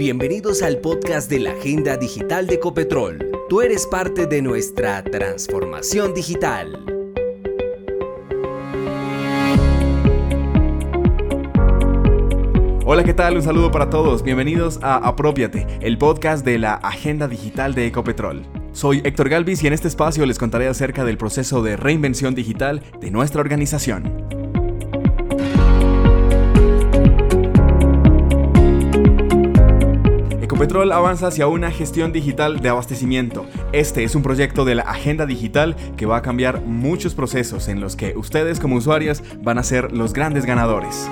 Bienvenidos al podcast de la Agenda Digital de Ecopetrol. Tú eres parte de nuestra transformación digital. Hola, ¿qué tal? Un saludo para todos. Bienvenidos a Apropiate, el podcast de la Agenda Digital de Ecopetrol. Soy Héctor Galvis y en este espacio les contaré acerca del proceso de reinvención digital de nuestra organización. Ecopetrol avanza hacia una gestión digital de abastecimiento. Este es un proyecto de la Agenda Digital que va a cambiar muchos procesos en los que ustedes como usuarios van a ser los grandes ganadores.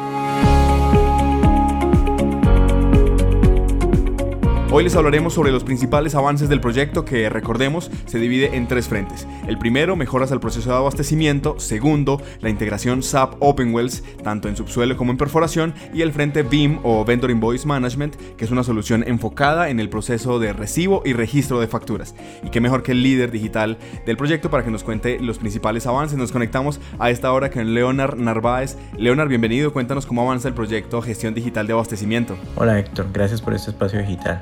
Hoy les hablaremos sobre los principales avances del proyecto que, recordemos, se divide en tres frentes. El primero, mejoras al proceso de abastecimiento. Segundo, la integración SAP OpenWells, tanto en subsuelo como en perforación. Y el frente BIM o Vendor Invoice Management, que es una solución enfocada en el proceso de recibo y registro de facturas. Y qué mejor que el líder digital del proyecto para que nos cuente los principales avances. Nos conectamos a esta hora con Leonard Narváez. Leonard, bienvenido. Cuéntanos cómo avanza el proyecto Gestión Digital de Abastecimiento. Hola Héctor, gracias por este espacio digital.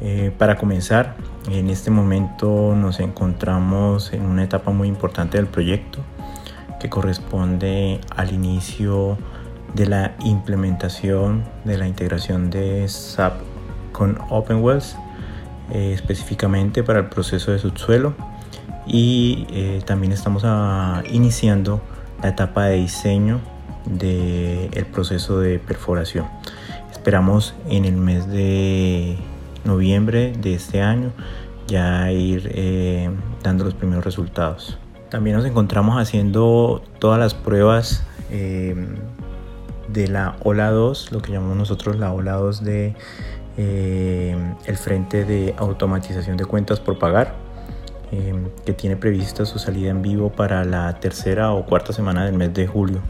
Eh, para comenzar, en este momento nos encontramos en una etapa muy importante del proyecto que corresponde al inicio de la implementación de la integración de SAP con OpenWells, eh, específicamente para el proceso de subsuelo y eh, también estamos ah, iniciando la etapa de diseño del proceso de perforación. Esperamos en el mes de noviembre de este año ya ir eh, dando los primeros resultados. También nos encontramos haciendo todas las pruebas eh, de la ola 2, lo que llamamos nosotros la ola 2 de eh, el frente de automatización de cuentas por pagar, que tiene prevista su salida en vivo para la tercera o cuarta semana del mes de julio.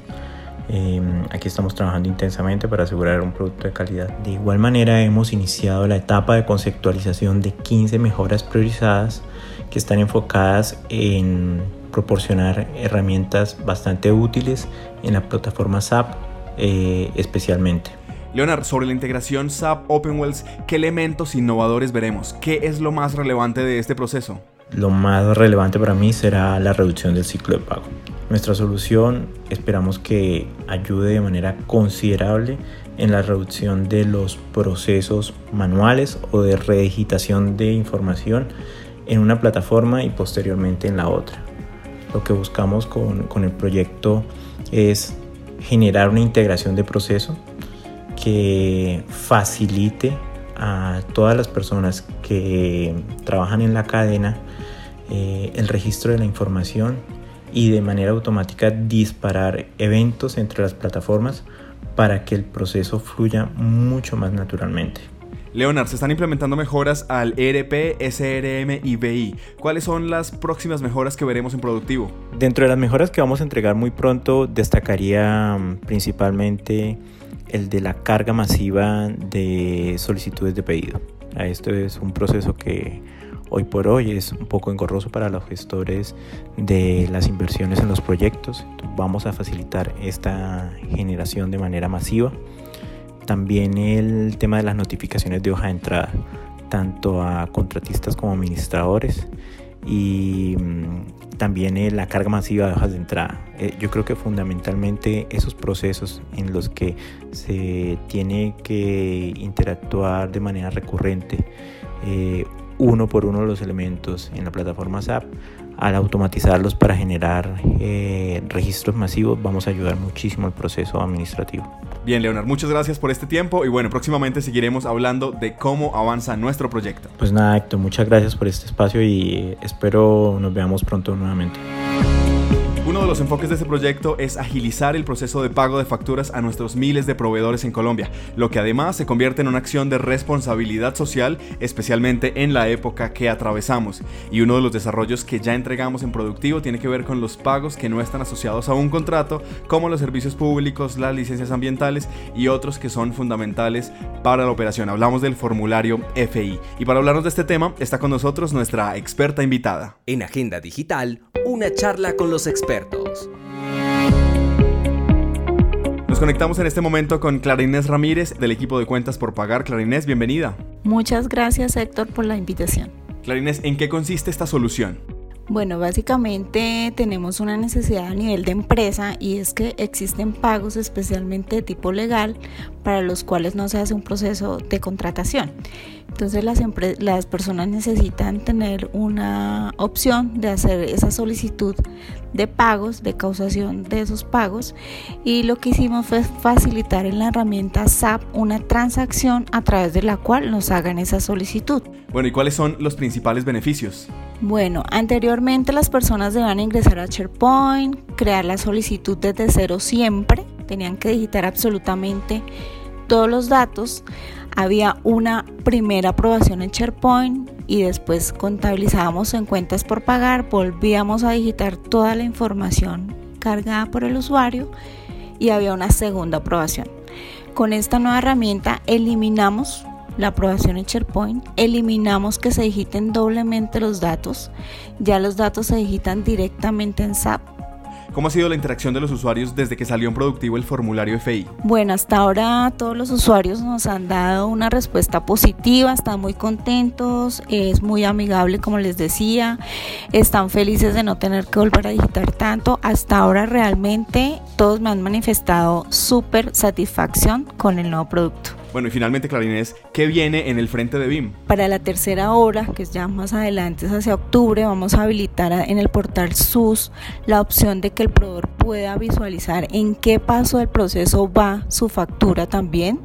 Em, aquí estamos trabajando intensamente para asegurar un producto de calidad. De igual manera hemos iniciado la etapa de conceptualización de 15 mejoras priorizadas que están enfocadas en proporcionar herramientas bastante útiles en la plataforma SAP eh, especialmente. Leonard, sobre la integración SAP OpenWells, ¿qué elementos innovadores veremos? ¿Qué es lo más relevante de este proceso? Lo más relevante para mí será la reducción del ciclo de pago. Nuestra solución esperamos que ayude de manera considerable en la reducción de los procesos manuales o de redigitación de información en una plataforma y posteriormente en la otra. Lo que buscamos con, con el proyecto es generar una integración de proceso que facilite a todas las personas que trabajan en la cadena eh, el registro de la información y de manera automática disparar eventos entre las plataformas para que el proceso fluya mucho más naturalmente. Leonard, se están implementando mejoras al ERP, SRM y BI. ¿Cuáles son las próximas mejoras que veremos en productivo? Dentro de las mejoras que vamos a entregar muy pronto, destacaría mm, principalmente el de la carga masiva de solicitudes de pedido. Esto es un proceso que hoy por hoy es un poco engorroso para los gestores de las inversiones en los proyectos. Vamos a facilitar esta generación de manera masiva. También el tema de las notificaciones de hoja de entrada, tanto a contratistas como administradores y mm, también la carga masiva de hojas de entrada. Eh, yo creo que fundamentalmente esos procesos en los que se tiene que interactuar de manera recurrente eh, uno por uno los elementos en la plataforma SAP, al automatizarlos para generar eh, registros masivos, vamos a ayudar muchísimo al proceso administrativo. Bien, Leonard, muchas gracias por este tiempo y bueno, próximamente seguiremos hablando de cómo avanza nuestro proyecto. Pues nada, Héctor, muchas gracias por este espacio y espero nos veamos pronto nuevamente. Uno de los enfoques de este proyecto es agilizar el proceso de pago de facturas a nuestros miles de proveedores en Colombia, lo que además se convierte en una acción de responsabilidad social, especialmente en la época que atravesamos. Y uno de los desarrollos que ya entregamos en productivo tiene que ver con los pagos que no están asociados a un contrato, como los servicios públicos, las licencias ambientales y otros que son fundamentales para la operación. Hablamos del formulario FI. Y para hablarnos de este tema está con nosotros nuestra experta invitada. En Agenda Digital, una charla con los expertos. Nos conectamos en este momento con Clarinés Ramírez del equipo de cuentas por pagar. Clarinés, bienvenida. Muchas gracias Héctor por la invitación. Clarinés, ¿en qué consiste esta solución? Bueno, básicamente tenemos una necesidad a nivel de empresa y es que existen pagos especialmente de tipo legal para los cuales no se hace un proceso de contratación. Entonces las, personas necesitan tener una opción de hacer esa solicitud de pagos, de causación de esos pagos y lo que hicimos fue facilitar en la herramienta SAP una transacción a través de la cual nos hagan esa solicitud. Bueno, ¿y cuáles son los principales beneficios? Bueno, anteriormente las personas debían ingresar a SharePoint, crear la solicitud desde cero siempre, tenían que digitar absolutamente todos los datos había una primera aprobación en SharePoint y después contabilizábamos en cuentas por pagar, volvíamos a digitar toda la información cargada por el usuario y había una segunda aprobación. Con esta nueva herramienta eliminamos la aprobación en SharePoint, eliminamos que se digiten doblemente los datos, ya los datos se digitan directamente en SAP ¿Cómo ha sido la interacción de los usuarios desde que salió en productivo el formulario FI? Bueno, hasta ahora todos los usuarios nos han dado una respuesta positiva, están muy contentos, es muy amigable como les decía, están felices de no tener que volver a digitar tanto. Hasta ahora realmente todos me han manifestado súper satisfacción con el nuevo producto. Bueno, y finalmente, Clarinés, ¿qué viene en el frente de BIM? Para la tercera hora, que es ya más adelante, es hacia octubre, vamos a habilitar en el portal SUS la opción de que el proveedor pueda visualizar en qué paso del proceso va su factura también.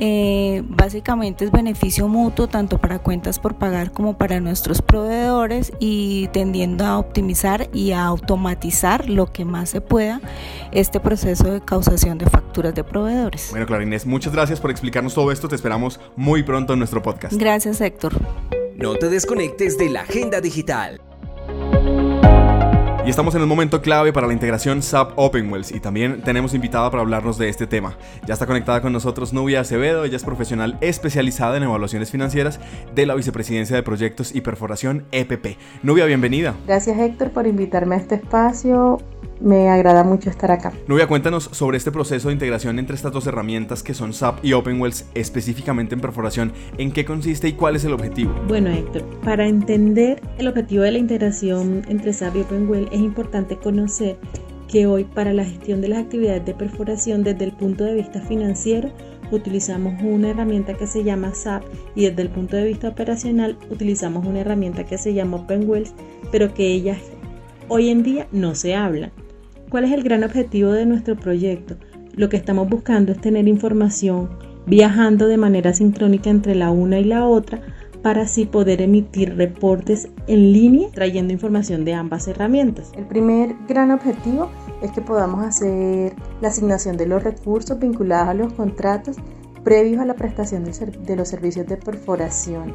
Eh, básicamente es beneficio mutuo tanto para cuentas por pagar como para nuestros proveedores y tendiendo a optimizar y a automatizar lo que más se pueda este proceso de causación de facturas de proveedores. Bueno, Clarinés, muchas gracias por explicarnos todo esto. Te esperamos muy pronto en nuestro podcast. Gracias, Héctor. No te desconectes de la agenda digital. Y estamos en un momento clave para la integración SAP OpenWells y también tenemos invitada para hablarnos de este tema. Ya está conectada con nosotros Nubia Acevedo, ella es profesional especializada en evaluaciones financieras de la Vicepresidencia de Proyectos y Perforación EPP. Nubia, bienvenida. Gracias Héctor por invitarme a este espacio me agrada mucho estar acá. Nubia, cuéntanos sobre este proceso de integración entre estas dos herramientas que son SAP y OpenWells, específicamente en perforación. ¿En qué consiste y cuál es el objetivo? Bueno, Héctor, para entender el objetivo de la integración entre SAP y OpenWells es importante conocer que hoy para la gestión de las actividades de perforación desde el punto de vista financiero utilizamos una herramienta que se llama SAP y desde el punto de vista operacional utilizamos una herramienta que se llama OpenWells, pero que ellas hoy en día no se hablan. ¿Cuál es el gran objetivo de nuestro proyecto? Lo que estamos buscando es tener información viajando de manera sincrónica entre la una y la otra para así poder emitir reportes en línea trayendo información de ambas herramientas. El primer gran objetivo es que podamos hacer la asignación de los recursos vinculados a los contratos previos a la prestación de los servicios de perforación.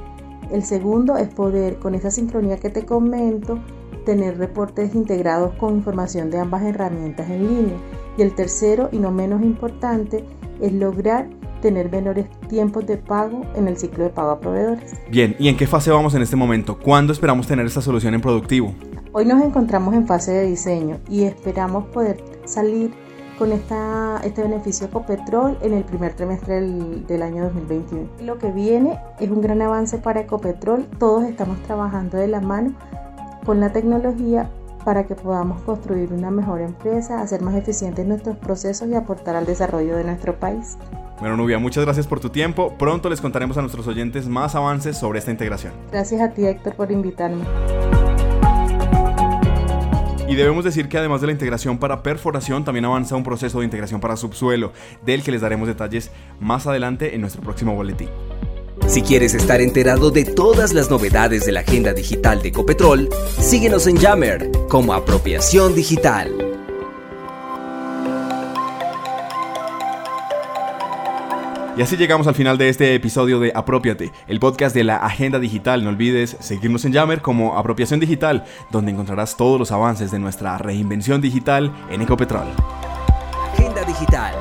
El segundo es poder, con esa sincronía que te comento, tener reportes integrados con información de ambas herramientas en línea. Y el tercero, y no menos importante, es lograr tener menores tiempos de pago en el ciclo de pago a proveedores. Bien, ¿y en qué fase vamos en este momento? ¿Cuándo esperamos tener esta solución en productivo? Hoy nos encontramos en fase de diseño y esperamos poder salir con esta, este beneficio Ecopetrol en el primer trimestre del, del, año 2021. Lo que viene es un gran avance para Ecopetrol. Todos estamos trabajando de la mano con la tecnología para que podamos construir una mejor empresa, hacer más eficientes nuestros procesos y aportar al desarrollo de nuestro país. Bueno, Nubia, muchas gracias por tu tiempo. Pronto les contaremos a nuestros oyentes más avances sobre esta integración. Gracias a ti, Héctor, por invitarme. Y debemos decir que además de la integración para perforación, también avanza un proceso de integración para subsuelo, del que les daremos detalles más adelante en nuestro próximo boletín. Si quieres estar enterado de todas las novedades de la agenda digital de Ecopetrol, síguenos en Yammer como Apropiación Digital. Y así llegamos al final de este episodio de Apropiate, el podcast de la Agenda Digital. No olvides seguirnos en Yammer como Apropiación Digital, donde encontrarás todos los avances de nuestra reinvención digital en Ecopetrol. Agenda Digital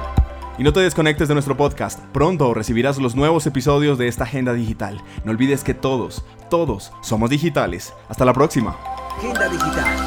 y no te desconectes de nuestro podcast. Pronto recibirás los nuevos episodios de esta agenda digital. No olvides que todos, todos somos digitales. Hasta la próxima. Agenda Digital.